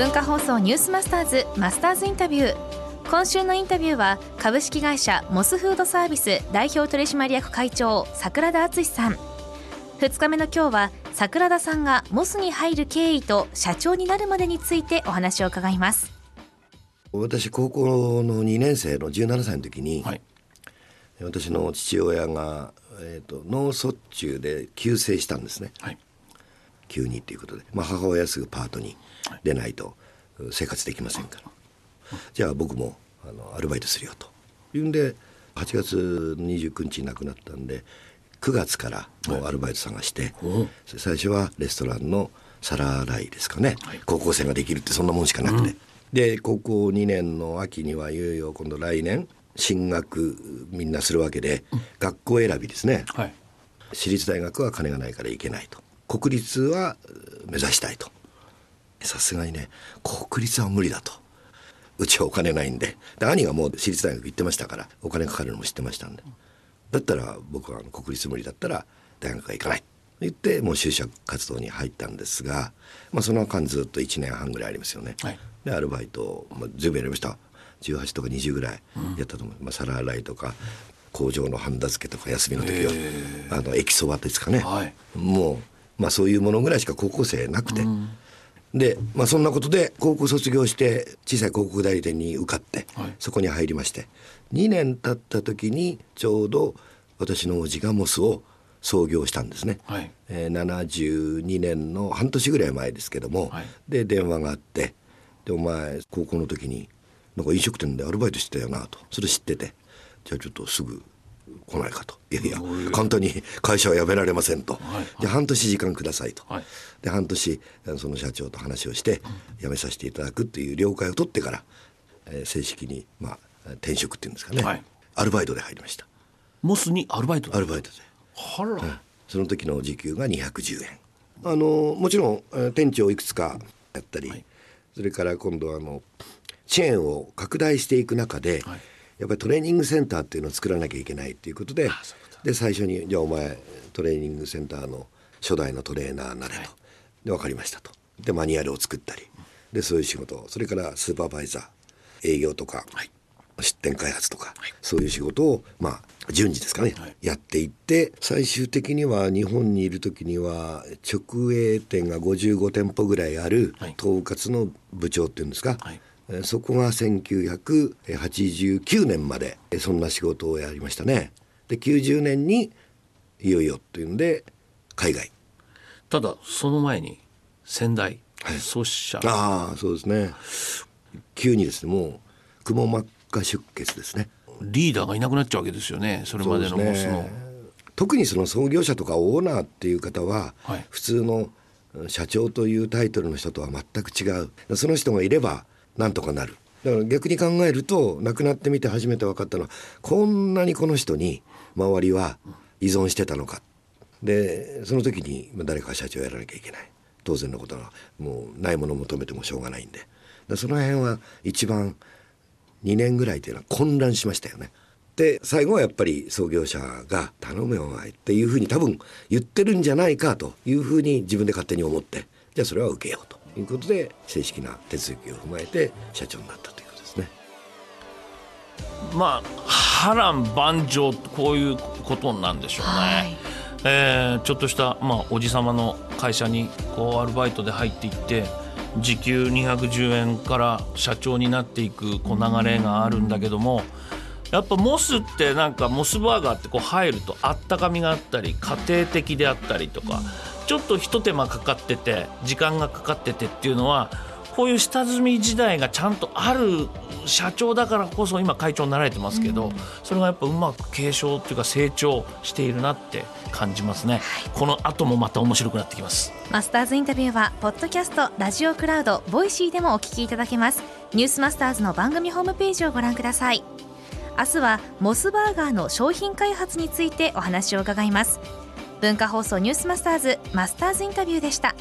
文化放送ニュースマスターズマスターズインタビュー。今週のインタビューは株式会社モスフードサービス代表取締役会長桜田敦さん。2日目の今日は桜田さんがモスに入る経緯と社長になるまでについてお話を伺います。私高校の2年生の17歳の時に、はい、私の父親が、えーと、脳卒中で急性したんですね、はい、急にということで、まあ、母親すぐパートに出ないと生活できませんから、はい、じゃあ僕もあのアルバイトするよと。いうんで8月29日に亡くなったんで9月からもうアルバイト探して、はい、最初はレストランの皿洗いですかね、はい、高校生ができるってそんなもんしかなくて、うん、で高校2年の秋にはいよいよ今度来年進学みんなするわけで、うん、学校選びですね、はい、私立大学は金がないから行けないと国立は目指したいと。さすがにね国立は無理だと。うちはお金ないんで。で兄がもう私立大学行ってましたからお金かかるのも知ってましたんで。だったら僕は国立無理だったら大学は行かない。と言ってもう就職活動に入ったんですが、まあ、その間ずっと1年半ぐらいありますよね。はい、でアルバイト、まあ、全部やりました。18とか20ぐらいやったと思う、うん、まあ、皿洗いとか工場のハンダ付けとか休みの時はあの駅そばですかね、はい、もう、まあ、そういうものぐらいしか高校生なくて。うん。で、まあ、そんなことで高校卒業して小さい広告代理店に受かって、はい、そこに入りまして。2年経った時にちょうど私の叔父がモスを創業したんですね、はい、えー、72年の半年ぐらい前ですけども、はい、で電話があって「でお前高校の時になんか飲食店でアルバイトしてたよな」と。それ知ってて「じゃあちょっとすぐ来ないかと。いやいや簡単に会社は辞められませんと、はい、じゃあ半年時間くださいと、はい、で半年その社長と話をして辞めさせていただくっていう了解を取ってから、えー、正式にまあ転職っていうんですかね、はい、アルバイトで入りました。モスにアルバイトアルバイトで。はら、うん、その時の時給が210円。あのもちろん店長いくつかやったり、はい、それから今度あのチェーンを拡大していく中で、はい、やっぱりトレーニングセンターっていうのを作らなきゃいけないっていうことでで最初に「じゃあお前トレーニングセンターの初代のトレーナーになれと」で分かりましたと。でマニュアルを作ったり。でそういう仕事。それからスーパーバイザー営業とか、はい、出店開発とか、はい、そういう仕事をまあ順次ですかね、はい、やっていって最終的には日本にいる時には直営店が55店舗ぐらいある統括の部長っていうんですか、はい、そこが1989年までそんな仕事をやりましたね。で90年にいよいよっていうんで海外。ただその前に仙台創始者、ああそうですね。急にですねもうくも膜下出血ですね。リーダーがいなくなっちゃうわけですよねそれまでのね、特にその創業者とかオーナーっていう方は、はい、普通の社長というタイトルの人とは全く違う。その人がいればなんとかなる。だから逆に考えると亡くなってみて初めて分かったのはこんなにこの人に周りは依存してたのか。でその時に誰か社長やらなきゃいけない。当然のことはもうないものを求めてもしょうがないんで。その辺は一番2年ぐらいというのは混乱しましたよね。で最後はやっぱり創業者が「頼むよお前」っていうふうに多分言ってるんじゃないかというふうに自分で勝手に思って。じゃあそれは受けようと。いうことで正式な手続きを踏まえて社長になったということですね。まあ波乱万丈こういうことなんでしょうね。はい、えー、ちょっとした、まあ、おじ様の会社にこうアルバイトで入っていって時給210円から社長になっていくこう流れがあるんだけどもやっぱモスってなんかモスバーガーってこう入るとあったかみがあったり家庭的であったりとかちょっとひと手間かかってて時間がかかっててっていうのはこういう下積み時代がちゃんとある社長だからこそ今会長になられてますけど、うん、それがやっぱうまく継承っていうか成長しているなって感じますね、はい、この後もまた面白くなってきます。マスターズインタビューはポッドキャストラジオクラウドボイシーでもお聞きいただけます。ニュースマスターズの番組ホームページをご覧ください。明日はモスバーガーの商品開発についてお話を伺います文化放送ニュースマスターズマスターズインタビューでした。